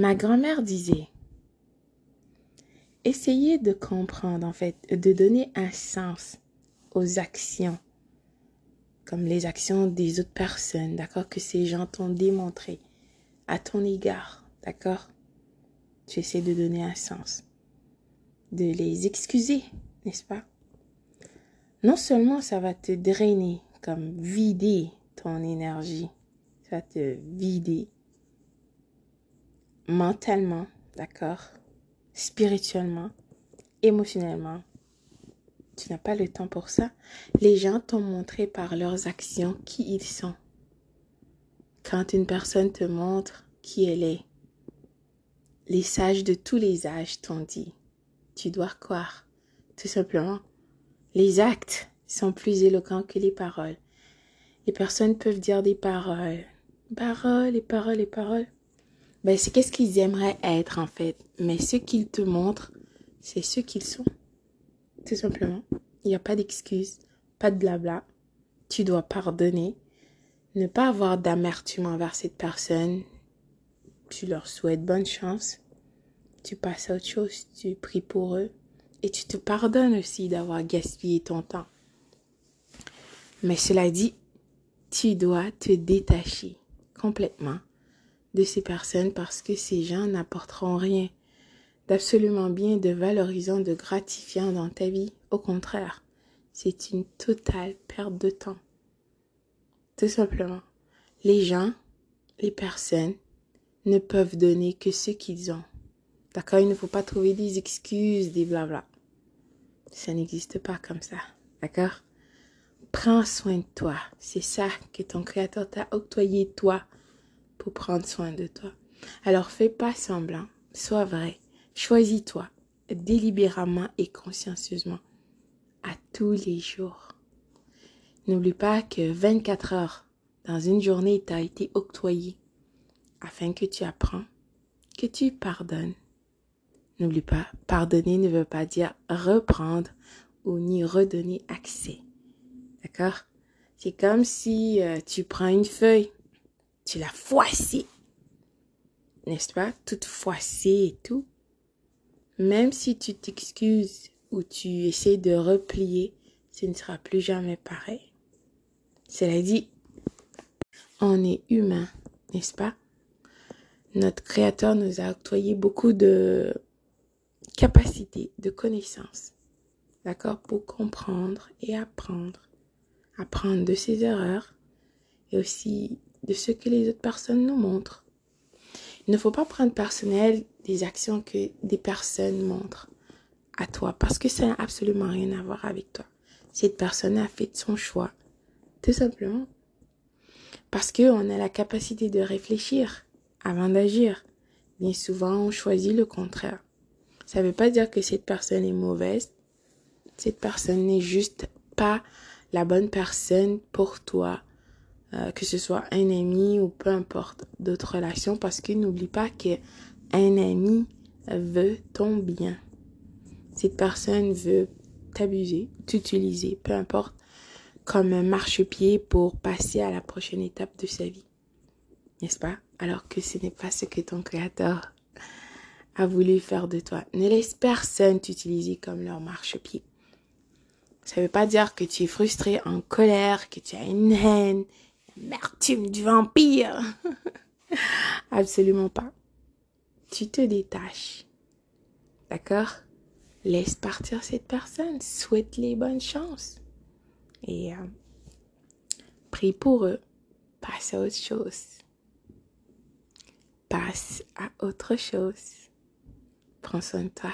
ma grand-mère disait, essayez de comprendre, en fait, de donner un sens aux actions, comme les actions des autres personnes, d'accord, que ces gens t'ont démontré à ton égard, d'accord? Tu essaies de donner un sens, de les excuser, n'est-ce pas? Non seulement ça va te drainer, comme vider ton énergie, ça va te vider mentalement, d'accord Spirituellement, émotionnellement. Tu n'as pas le temps pour ça. Les gens t'ont montré par leurs actions qui ils sont. Quand une personne te montre qui elle est, les sages de tous les âges t'ont dit, tu dois croire. Tout simplement, les actes sont plus éloquents que les paroles. Les personnes peuvent dire des paroles, paroles et paroles et paroles, ben, c'est qu'est-ce qu'ils aimeraient être en fait? Mais ce qu'ils te montrent, c'est ce qu'ils sont. Tout simplement. Il n'y a pas d'excuses, pas de blabla. Tu dois pardonner. Ne pas avoir d'amertume envers cette personne. Tu leur souhaites bonne chance. Tu passes à autre chose. Tu pries pour eux. Et tu te pardonnes aussi d'avoir gaspillé ton temps. Mais cela dit, tu dois te détacher complètement de ces personnes parce que ces gens n'apporteront rien d'absolument bien, de valorisant, de gratifiant dans ta vie. Au contraire, c'est une totale perte de temps. Tout simplement. Les gens, les personnes ne peuvent donner que ce qu'ils ont. D'accord? Il ne faut pas trouver des excuses, des blabla. Ça n'existe pas comme ça. D'accord? Prends soin de toi. C'est ça que ton créateur t'a octroyé, toi pour prendre soin de toi. Alors fais pas semblant, sois vrai, choisis-toi délibérément et consciencieusement à tous les jours. N'oublie pas que 24 heures dans une journée t'a été octroyée afin que tu apprends, que tu pardonnes. N'oublie pas, pardonner ne veut pas dire reprendre ou ni redonner accès. D'accord? C'est comme si euh, tu prends une feuille tu l'as froissé. N'est-ce pas? Toute froissée et tout. Même si tu t'excuses ou tu essaies de replier, ce ne sera plus jamais pareil. Cela dit, on est humain, n'est-ce pas? Notre Créateur nous a octroyé beaucoup de capacités, de connaissances, d'accord, pour comprendre et apprendre, apprendre de ses erreurs et aussi de ce que les autres personnes nous montrent. Il ne faut pas prendre personnel des actions que des personnes montrent à toi parce que ça n'a absolument rien à voir avec toi. Cette personne a fait son choix, tout simplement. Parce qu'on a la capacité de réfléchir avant d'agir. Bien souvent, on choisit le contraire. Ça ne veut pas dire que cette personne est mauvaise. Cette personne n'est juste pas la bonne personne pour toi euh, que ce soit un ami ou peu importe d'autres relations, parce que n'oublie pas que un ami veut ton bien. Cette personne veut t'abuser, t'utiliser, peu importe, comme un marchepied pour passer à la prochaine étape de sa vie. N'est-ce pas? Alors que ce n'est pas ce que ton créateur a voulu faire de toi. Ne laisse personne t'utiliser comme leur marchepied. Ça ne veut pas dire que tu es frustré, en colère, que tu as une haine, l'amertume du vampire. Absolument pas. Tu te détaches. D'accord? Laisse partir cette personne. Souhaite les bonnes chances. Et euh, prie pour eux. Passe à autre chose. Passe à autre chose. Prends soin de toi.